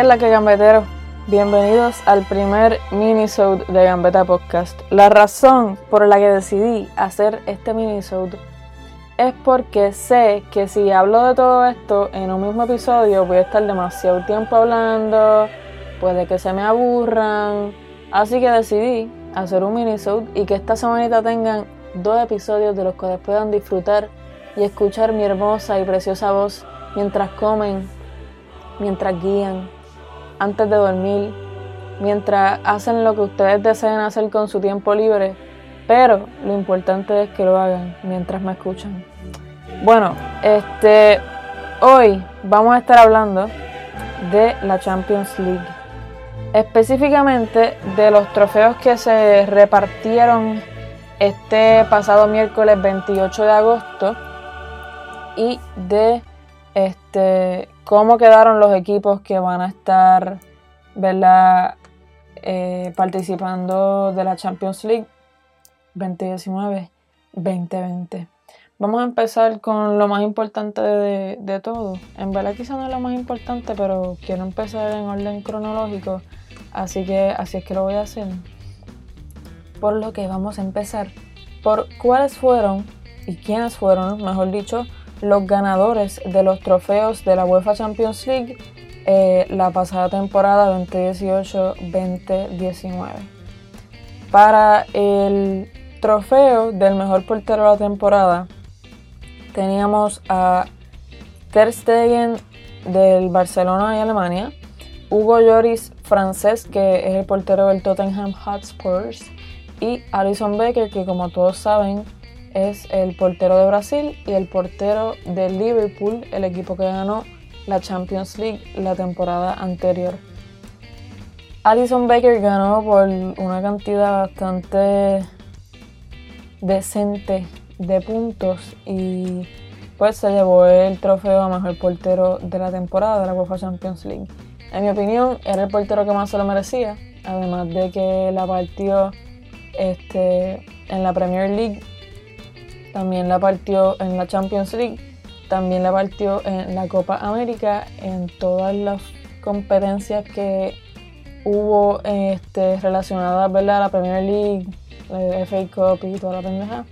¿Qué es la que gambetero? Bienvenidos al primer minisode de Gambeta Podcast. La razón por la que decidí hacer este minisode es porque sé que si hablo de todo esto en un mismo episodio voy a estar demasiado tiempo hablando, puede que se me aburran, así que decidí hacer un minisode y que esta semanita tengan dos episodios de los que puedan disfrutar y escuchar mi hermosa y preciosa voz mientras comen, mientras guían, antes de dormir, mientras hacen lo que ustedes deseen hacer con su tiempo libre, pero lo importante es que lo hagan mientras me escuchan. Bueno, este hoy vamos a estar hablando de la Champions League. Específicamente de los trofeos que se repartieron este pasado miércoles 28 de agosto y de este cómo quedaron los equipos que van a estar eh, participando de la Champions League 2019-2020. Vamos a empezar con lo más importante de, de todo. En verdad quizá no es lo más importante, pero quiero empezar en orden cronológico, así que así es que lo voy a hacer por lo que vamos a empezar por cuáles fueron y quiénes fueron, mejor dicho, los ganadores de los trofeos de la UEFA Champions League eh, la pasada temporada 2018-2019. Para el trofeo del mejor portero de la temporada teníamos a Ter Stegen del Barcelona y Alemania, Hugo Lloris francés que es el portero del Tottenham Hotspurs y Alison Becker, que como todos saben es el portero de Brasil y el portero de Liverpool, el equipo que ganó la Champions League la temporada anterior. Alison Becker ganó por una cantidad bastante decente de puntos y pues se llevó el trofeo a mejor portero de la temporada de la UEFA Champions League. En mi opinión, era el portero que más se lo merecía, además de que la partió este, en la Premier League, también la partió en la Champions League, también la partió en la Copa América, en todas las competencias que hubo este, relacionadas a la Premier League, la FA Cup y toda la pendeja.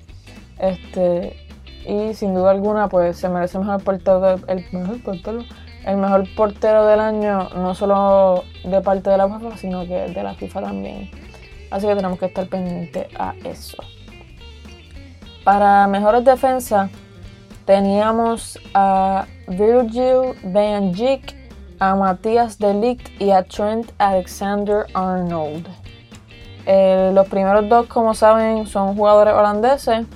Este, y sin duda alguna, pues se merece mejor portero, el mejor portero, el mejor portero del año, no solo de parte de la UEFA, sino que de la FIFA también. Así que tenemos que estar pendientes a eso. Para mejores defensas teníamos a Virgil van Dijk, a Matías de Ligt y a Trent Alexander Arnold. Eh, los primeros dos, como saben, son jugadores holandeses.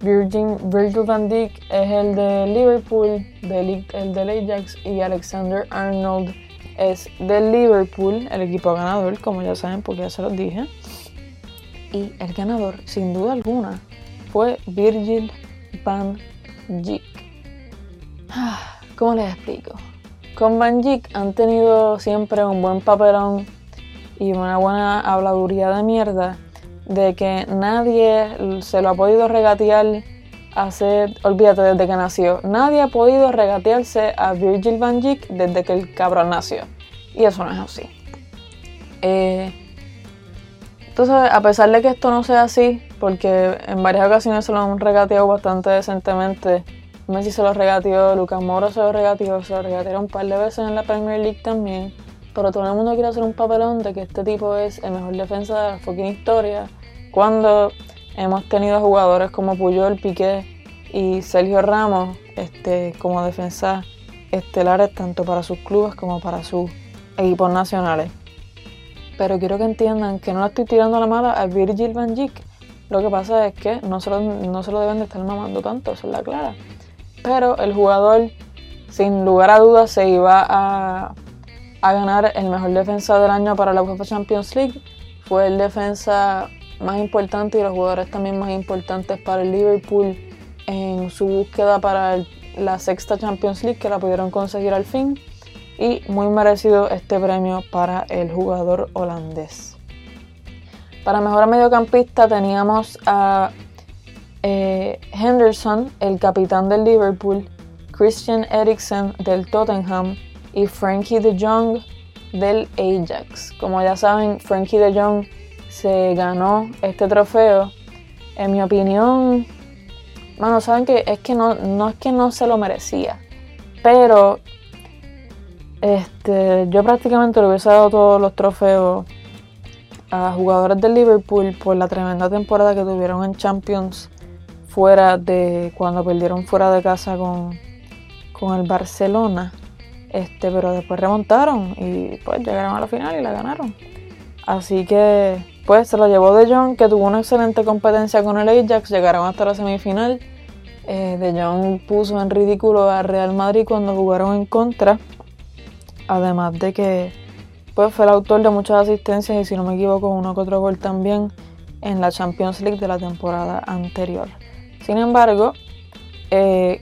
Virgil, Virgil van Dijk es el de Liverpool, de Ligt el de Ajax y Alexander Arnold es de Liverpool, el equipo ganador, como ya saben, porque ya se los dije. Y el ganador, sin duda alguna, fue Virgil van Dijk. Ah, ¿Cómo les explico? Con Van Dijk han tenido siempre un buen papelón y una buena habladuría de mierda de que nadie se lo ha podido regatear hacer, olvídate, desde que nació. Nadie ha podido regatearse a Virgil van Dijk desde que el cabrón nació. Y eso no es así. Eh, entonces, a pesar de que esto no sea así, porque en varias ocasiones se lo han regateado bastante decentemente, Messi se lo regateó, Lucas Moro se lo regateó, se lo regatearon un par de veces en la Premier League también, pero todo el mundo quiere hacer un papelón de que este tipo es el mejor defensa de la fucking historia, cuando hemos tenido jugadores como Puyol, Piqué y Sergio Ramos este, como defensa estelares tanto para sus clubes como para sus equipos nacionales pero quiero que entiendan que no le estoy tirando la mala a Virgil van Dijk. Lo que pasa es que no se, lo, no se lo deben de estar mamando tanto, eso es la clara. Pero el jugador, sin lugar a dudas, se iba a, a ganar el mejor defensa del año para la UEFA Champions League. Fue el defensa más importante y los jugadores también más importantes para el Liverpool en su búsqueda para la sexta Champions League que la pudieron conseguir al fin y muy merecido este premio para el jugador holandés. Para mejor mediocampista teníamos a eh, Henderson, el capitán del Liverpool, Christian Eriksen del Tottenham y Frankie de Jong del Ajax. Como ya saben, Frankie de Jong se ganó este trofeo. En mi opinión, bueno, saben que es que no, no es que no se lo merecía, pero este, yo prácticamente le hubiese dado todos los trofeos a jugadores del Liverpool por la tremenda temporada que tuvieron en Champions fuera de cuando perdieron fuera de casa con, con el Barcelona. Este, pero después remontaron y pues llegaron a la final y la ganaron. Así que pues se lo llevó De Jong, que tuvo una excelente competencia con el Ajax, llegaron hasta la semifinal. Eh, de Jong puso en ridículo a Real Madrid cuando jugaron en contra. Además de que pues, fue el autor de muchas asistencias y si no me equivoco uno que otro gol también en la Champions League de la temporada anterior. Sin embargo, eh,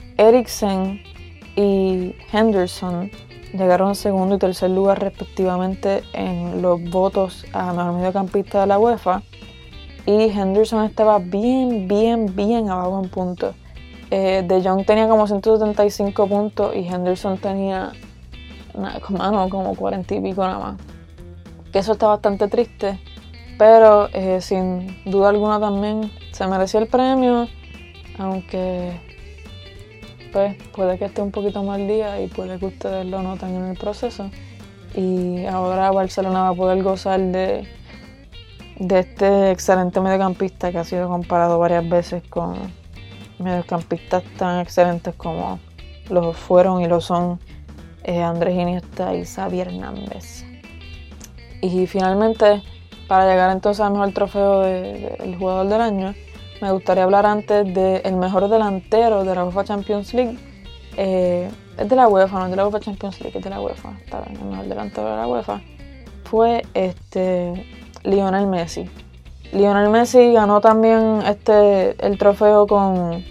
y Henderson llegaron segundo y tercer lugar respectivamente en los votos a mejor mediocampista de la UEFA y Henderson estaba bien, bien, bien abajo en puntos. Eh, de Jong tenía como 175 puntos y Henderson tenía nada, como 40 y pico nada más. Que eso está bastante triste, pero eh, sin duda alguna también se merecía el premio, aunque pues puede que esté un poquito mal día y puede que ustedes lo noten en el proceso. Y ahora Barcelona va a poder gozar de, de este excelente mediocampista que ha sido comparado varias veces con mediocampistas tan excelentes como lo fueron y lo son eh, Andrés Iniesta y Xavi Hernández. Y finalmente, para llegar entonces al mejor trofeo del jugador del año, me gustaría hablar antes del mejor delantero de la UEFA Champions League. Eh, es de la UEFA, no es de la UEFA Champions League, es de la UEFA. Está bien, el mejor delantero de la UEFA. Fue este Lionel Messi. Lionel Messi ganó también este, el trofeo con,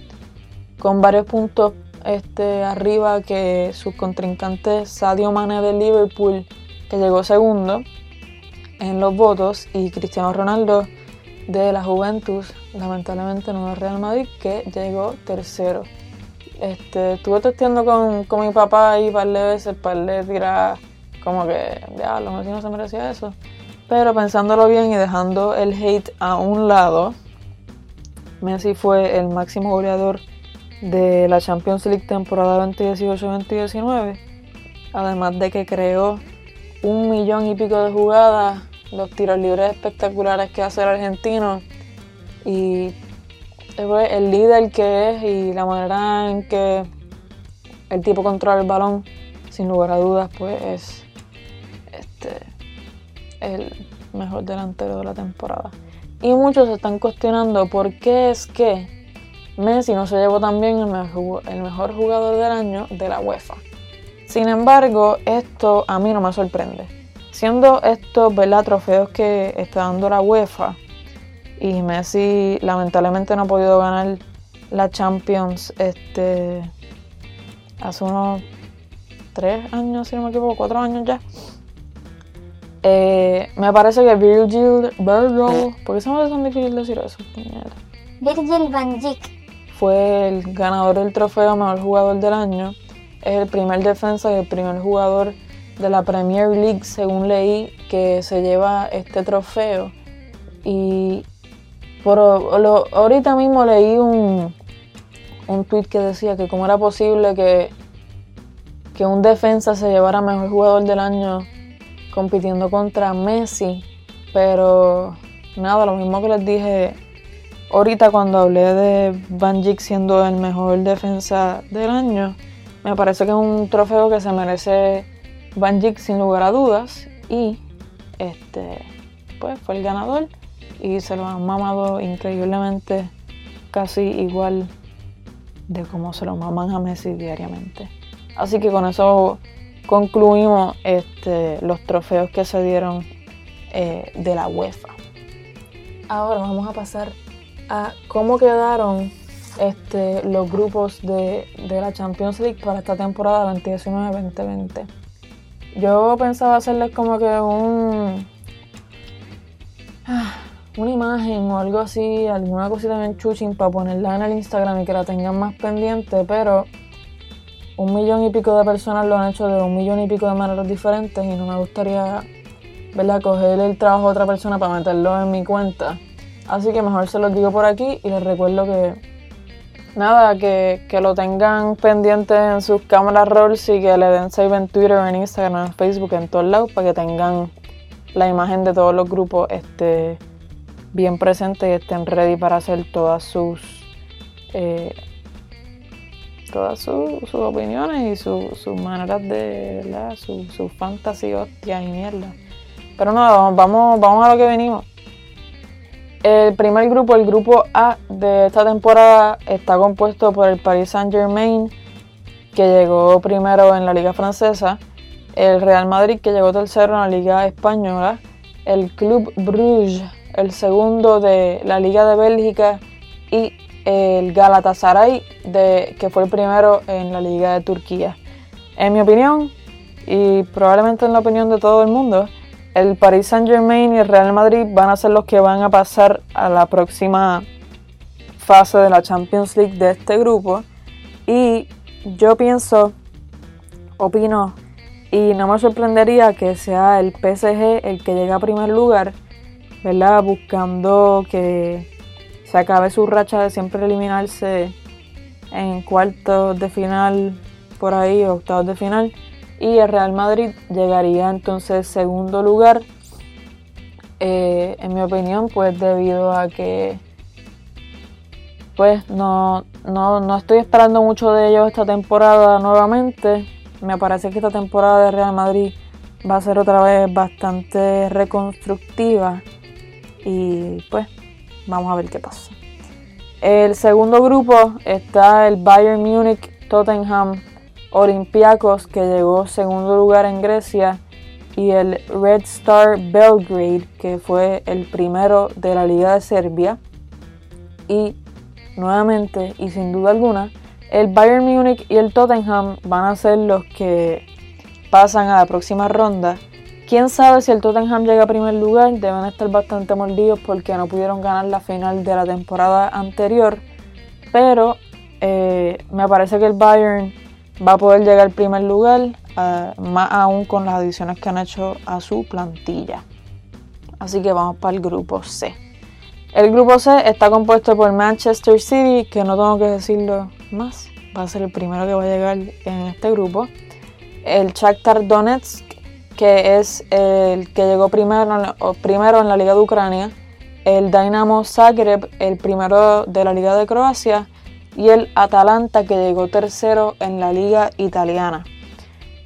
con varios puntos este, arriba que sus contrincantes Sadio Mane de Liverpool, que llegó segundo en los votos, y Cristiano Ronaldo de la Juventus, lamentablemente no es Real Madrid, que llegó tercero. Este, estuve testeando con, con mi papá y par de veces, par de tirar como que, ya, los no se merecía eso. Pero pensándolo bien y dejando el hate a un lado, Messi fue el máximo goleador de la Champions League temporada 2018-2019. Además de que creó un millón y pico de jugadas, los tiros libres espectaculares que hace el argentino y el líder que es y la manera en que el tipo controla el balón, sin lugar a dudas, pues es este, el mejor delantero de la temporada. Y muchos se están cuestionando por qué es que Messi no se llevó también el mejor jugador del año de la UEFA. Sin embargo, esto a mí no me sorprende. Siendo estos ¿verdad? trofeos que está dando la UEFA, y Messi lamentablemente no ha podido ganar la Champions este, hace unos tres años, si no me equivoco, cuatro años ya. Eh, me parece que Virgil Virgil, ¿por qué se me hace tan difícil decir eso? Virgil van Dijk fue el ganador del trofeo mejor jugador del año. Es el primer defensa y el primer jugador de la Premier League, según leí, que se lleva este trofeo. Y por, ahorita mismo leí un, un tweet que decía que cómo era posible que, que un defensa se llevara mejor jugador del año compitiendo contra Messi. Pero nada, lo mismo que les dije ahorita cuando hablé de Van Dijk siendo el mejor defensa del año, me parece que es un trofeo que se merece Van Dijk sin lugar a dudas y este pues fue el ganador y se lo han mamado increíblemente casi igual de como se lo maman a Messi diariamente. Así que con eso concluimos este, los trofeos que se dieron eh, de la UEFA. Ahora vamos a pasar a cómo quedaron este, los grupos de, la Champions League para esta temporada 2019-2020. Yo pensaba hacerles como que un ah, una imagen o algo así, alguna cosita bien chuching para ponerla en el Instagram y que la tengan más pendiente, pero un millón y pico de personas lo han hecho de un millón y pico de maneras diferentes y no me gustaría, ¿verdad?, coger el trabajo de otra persona para meterlo en mi cuenta. Así que mejor se los digo por aquí y les recuerdo que, nada, que, que lo tengan pendiente en sus cámaras rolls y que le den save en Twitter, en Instagram, en Facebook, en todos lados para que tengan la imagen de todos los grupos este, bien presente y estén ready para hacer todas sus eh, todas sus opiniones y sus maneras de sus su fantasy hostias y mierda. Pero no vamos vamos a lo que venimos el primer grupo el grupo A de esta temporada está compuesto por el Paris Saint Germain que llegó primero en la liga francesa el Real Madrid que llegó tercero en la liga española el Club Bruges el segundo de la Liga de Bélgica y el Galatasaray, que fue el primero en la Liga de Turquía. En mi opinión, y probablemente en la opinión de todo el mundo, el Paris Saint Germain y el Real Madrid van a ser los que van a pasar a la próxima fase de la Champions League de este grupo. Y yo pienso, opino, y no me sorprendería que sea el PSG el que llegue a primer lugar ¿verdad? Buscando que se acabe su racha de siempre eliminarse en cuartos de final por ahí, octavos de final. Y el Real Madrid llegaría entonces segundo lugar. Eh, en mi opinión, pues debido a que pues no, no, no estoy esperando mucho de ellos esta temporada nuevamente. Me parece que esta temporada de Real Madrid va a ser otra vez bastante reconstructiva y pues vamos a ver qué pasa. El segundo grupo está el Bayern Múnich, Tottenham, Olympiacos que llegó segundo lugar en Grecia y el Red Star Belgrade que fue el primero de la Liga de Serbia. Y nuevamente y sin duda alguna, el Bayern Múnich y el Tottenham van a ser los que pasan a la próxima ronda Quién sabe si el Tottenham llega a primer lugar, deben estar bastante mordidos porque no pudieron ganar la final de la temporada anterior. Pero eh, me parece que el Bayern va a poder llegar al primer lugar, eh, más aún con las adiciones que han hecho a su plantilla. Así que vamos para el grupo C. El grupo C está compuesto por Manchester City, que no tengo que decirlo más, va a ser el primero que va a llegar en este grupo. El Shakhtar Donetsk, que es el que llegó primero, primero en la Liga de Ucrania, el Dynamo Zagreb, el primero de la Liga de Croacia, y el Atalanta, que llegó tercero en la Liga Italiana.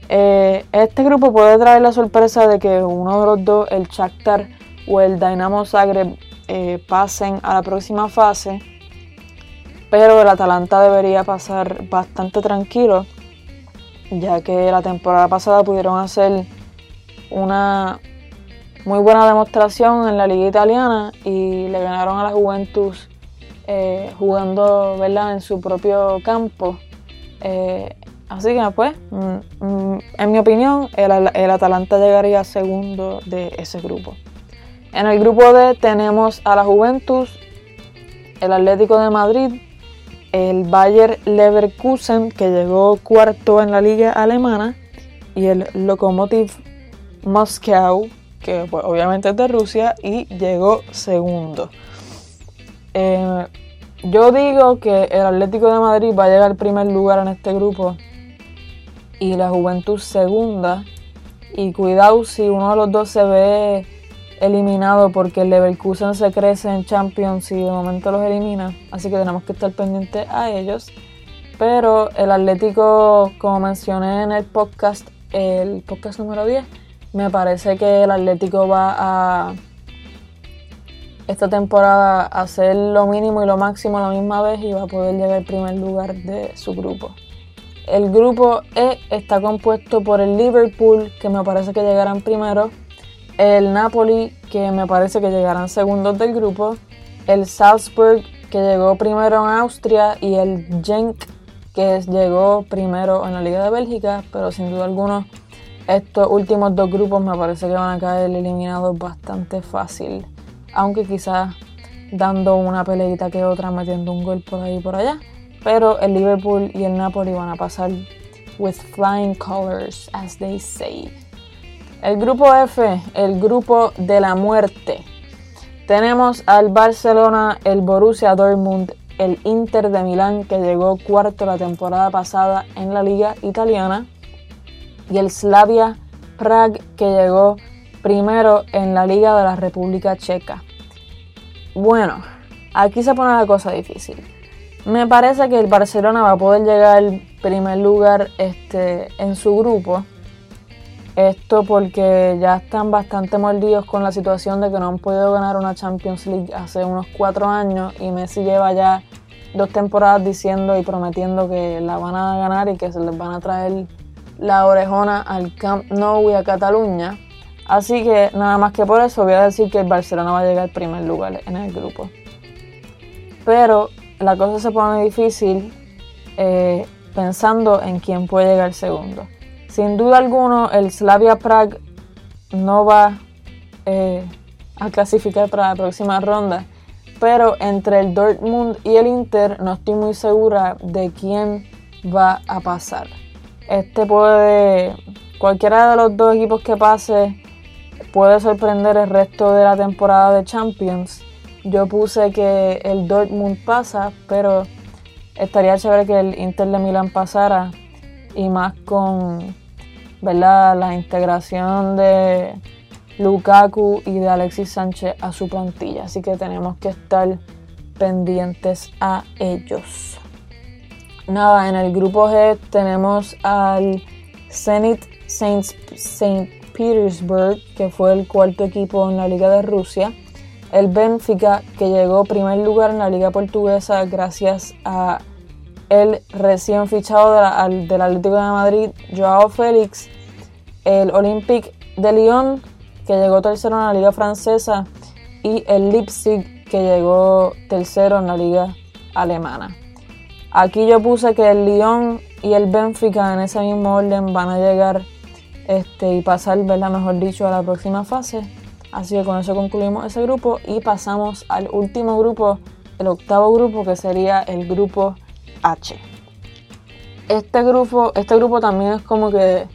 Eh, este grupo puede traer la sorpresa de que uno de los dos, el Shakhtar o el Dynamo Zagreb, eh, pasen a la próxima fase, pero el Atalanta debería pasar bastante tranquilo, ya que la temporada pasada pudieron hacer una muy buena demostración en la liga italiana y le ganaron a la Juventus eh, jugando ¿verdad? en su propio campo. Eh, así que pues, mm, mm, en mi opinión, el, el, Atalanta llegaría segundo de ese grupo. En el grupo D tenemos a la Juventus, el Atlético de Madrid, el Bayer Leverkusen que llegó cuarto en la liga alemana y el Lokomotiv Moscow, que pues, obviamente es de Rusia, y llegó segundo. Eh, yo digo que el Atlético de Madrid va a llegar al primer lugar en este grupo y la Juventud segunda. Y cuidado si uno de los dos se ve eliminado porque el Leverkusen se crece en Champions y de momento los elimina. Así que tenemos que estar pendientes a ellos. Pero el Atlético, como mencioné en el podcast, el podcast número 10, me parece que el Atlético va a esta temporada hacer lo mínimo y lo máximo la misma vez y va a poder llegar al primer lugar de su grupo. El grupo E está compuesto por el Liverpool, que me parece que llegarán primero, el Napoli, que me parece que llegarán segundos del grupo, el Salzburg, que llegó primero en Austria, y el Genk, que llegó primero en la Liga de Bélgica, pero sin duda alguna estos últimos dos grupos me parece que van a caer eliminados bastante fácil, aunque quizás dando una peleita que otra, metiendo un gol por ahí y por allá. Pero el Liverpool y el Napoli van a pasar with flying colors, as they say. El grupo F, el grupo de la muerte. Tenemos al Barcelona, el Borussia Dortmund, el Inter de Milán, que llegó cuarto la temporada pasada en la liga italiana, y el Slavia Prague, que llegó primero en la liga de la República Checa. Bueno, aquí se pone la cosa difícil. Me parece que el Barcelona va a poder llegar al primer lugar este, en su grupo. Esto porque ya están bastante mordidos con la situación de que no han podido ganar una Champions League hace unos cuatro años y Messi lleva ya dos temporadas diciendo y prometiendo que la van a ganar y que se les van a traer la orejona al Camp Nou y a Cataluña. Así que nada más que por eso voy a decir que el Barcelona va a llegar al primer lugar en el grupo. Pero la cosa se pone difícil eh, pensando en quién puede llegar segundo. Sin duda alguna, el Slavia Prague no va eh, a clasificar para la próxima ronda, pero entre el Dortmund y el Inter no estoy muy segura de quién va a pasar. Este puede, cualquiera de los dos equipos que pase, puede sorprender el resto de la temporada de Champions yo puse que el Dortmund pasa, pero estaría chévere que el Inter de Milán pasara y más con ¿verdad? la integración de Lukaku y de Alexis Sánchez a su plantilla. Así que tenemos que estar pendientes a ellos. Nada, en el grupo G tenemos al Zenit St. Petersburg, que fue el cuarto equipo en la Liga de Rusia. El Benfica, que llegó primer lugar en la Liga Portuguesa gracias a el recién fichado del Atlético de Madrid, Joao Félix, el Olympique de Lyon, que llegó tercero en la Liga Francesa, y el Leipzig, que llegó tercero en la Liga Alemana. Aquí yo puse que el Lyon y el Benfica en ese mismo orden van a llegar este, y pasar, mejor dicho, a la próxima fase. Así que con eso concluimos ese grupo y pasamos al último grupo, el octavo grupo, que sería el grupo H. Este grupo, este grupo también es como que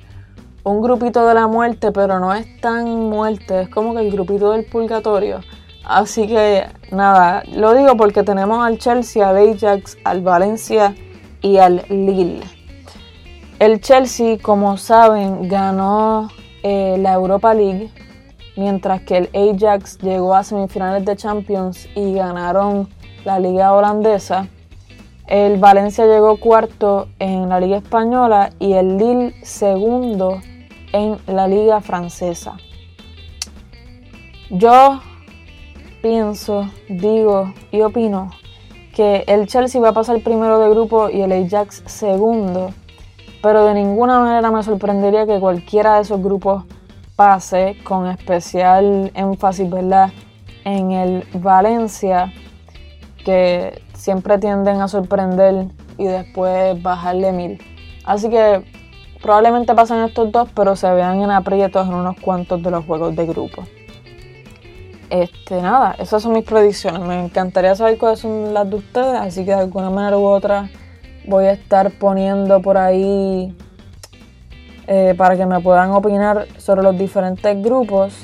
un grupito de la muerte, pero no es tan muerte, es como que el grupito del purgatorio. Así que nada, lo digo porque tenemos al Chelsea, al Ajax, al Valencia y al Lille. El Chelsea, como saben, ganó eh, la Europa League mientras que el Ajax llegó a semifinales de Champions y ganaron la liga holandesa. El Valencia llegó cuarto en la liga española y el Lille segundo en la liga francesa. Yo pienso, digo y opino que el Chelsea va a pasar primero de grupo y el Ajax segundo, pero de ninguna manera me sorprendería que cualquiera de esos grupos pase, con especial énfasis ¿verdad? en el Valencia, que siempre tienden a sorprender y después bajarle mil. Así que probablemente pasen estos dos, pero se vean en aprietos en unos cuantos de los juegos de grupo. Este, nada, esas son mis predicciones. Me encantaría saber cuáles son las de ustedes, así que de alguna manera u otra voy a estar poniendo por ahí eh, para que me puedan opinar sobre los diferentes grupos.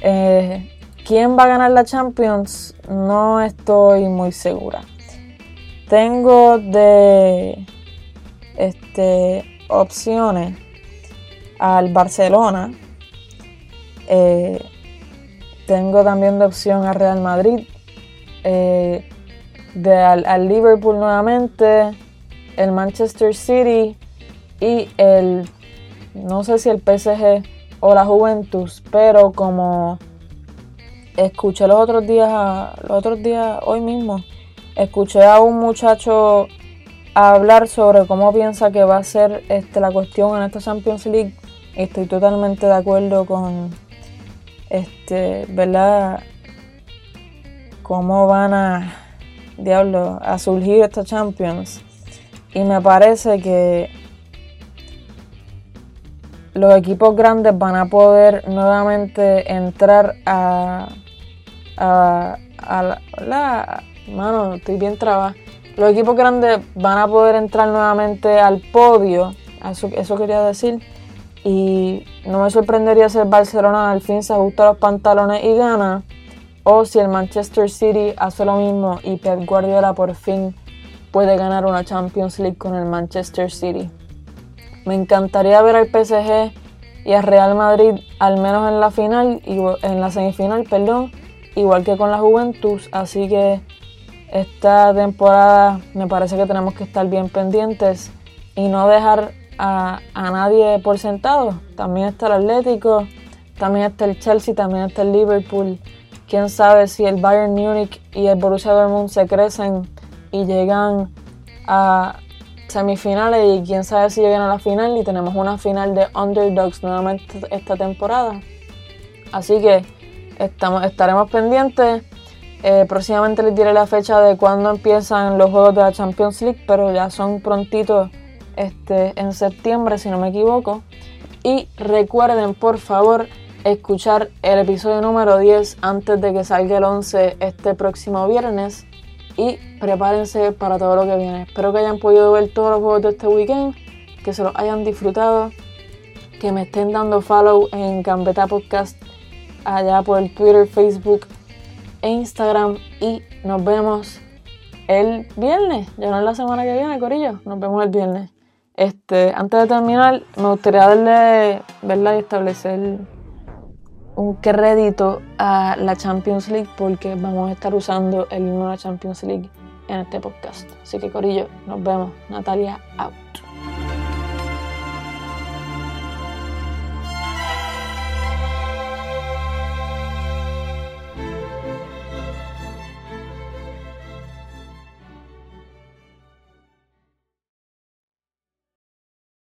Eh, ¿Quién va a ganar la Champions? No estoy muy segura. Tengo de este, opciones al Barcelona. Eh, tengo también de opción al Real Madrid. de, al Liverpool nuevamente. El Manchester City y el no sé si el PSG o la Juventus, pero como escuché los otros días, los otros días, hoy mismo, escuché a un muchacho hablar sobre cómo piensa que va a ser este, la cuestión en esta Champions League. Estoy totalmente de acuerdo con, este, ¿verdad? Cómo van a, diablo, a surgir esta Champions. Y me parece que los equipos grandes van a poder nuevamente entrar a, a, la, mano, estoy bien trabada. Los equipos grandes van a poder entrar nuevamente al podio, Eso, eso quería decir. Y no me sorprendería si el Barcelona al fin se ajusta los pantalones y gana. O si el Manchester City hace lo mismo y Pep Guardiola por fin puede ganar una Champions League con el Manchester City. Me encantaría ver al PSG y al Real Madrid al menos en la final, en la semifinal, perdón, igual que con la Juventus. Así que esta temporada me parece que tenemos que estar bien pendientes y no dejar a, nadie por sentado. También está el Atlético, también está el Chelsea, también está el Liverpool. Quién sabe si el Bayern Múnich y el Borussia Dortmund se crecen y llegan a semifinales y quién sabe si llegan a la final y tenemos una final de underdogs nuevamente esta temporada. Así que estamos, estaremos pendientes. Eh, próximamente les diré la fecha de cuándo empiezan los juegos de la Champions League, pero ya son prontitos este, en septiembre, si no me equivoco. Y recuerden, por favor, escuchar el episodio número 10 antes de que salga el 11 este próximo viernes. Y prepárense para todo lo que viene. Espero que hayan podido ver todos los juegos de este weekend, que se los hayan disfrutado, que me estén dando follow en Gambeta Podcast allá por Twitter, Facebook e Instagram. Y nos vemos el viernes, ya no es la semana que viene, Corillo. Nos vemos el viernes. Este, antes de terminar, me gustaría darle, ¿verdad? Y establecer un crédito a la Champions League porque vamos a estar usando el himno Champions League en este podcast. Así que Corillo, nos vemos. Natalia out.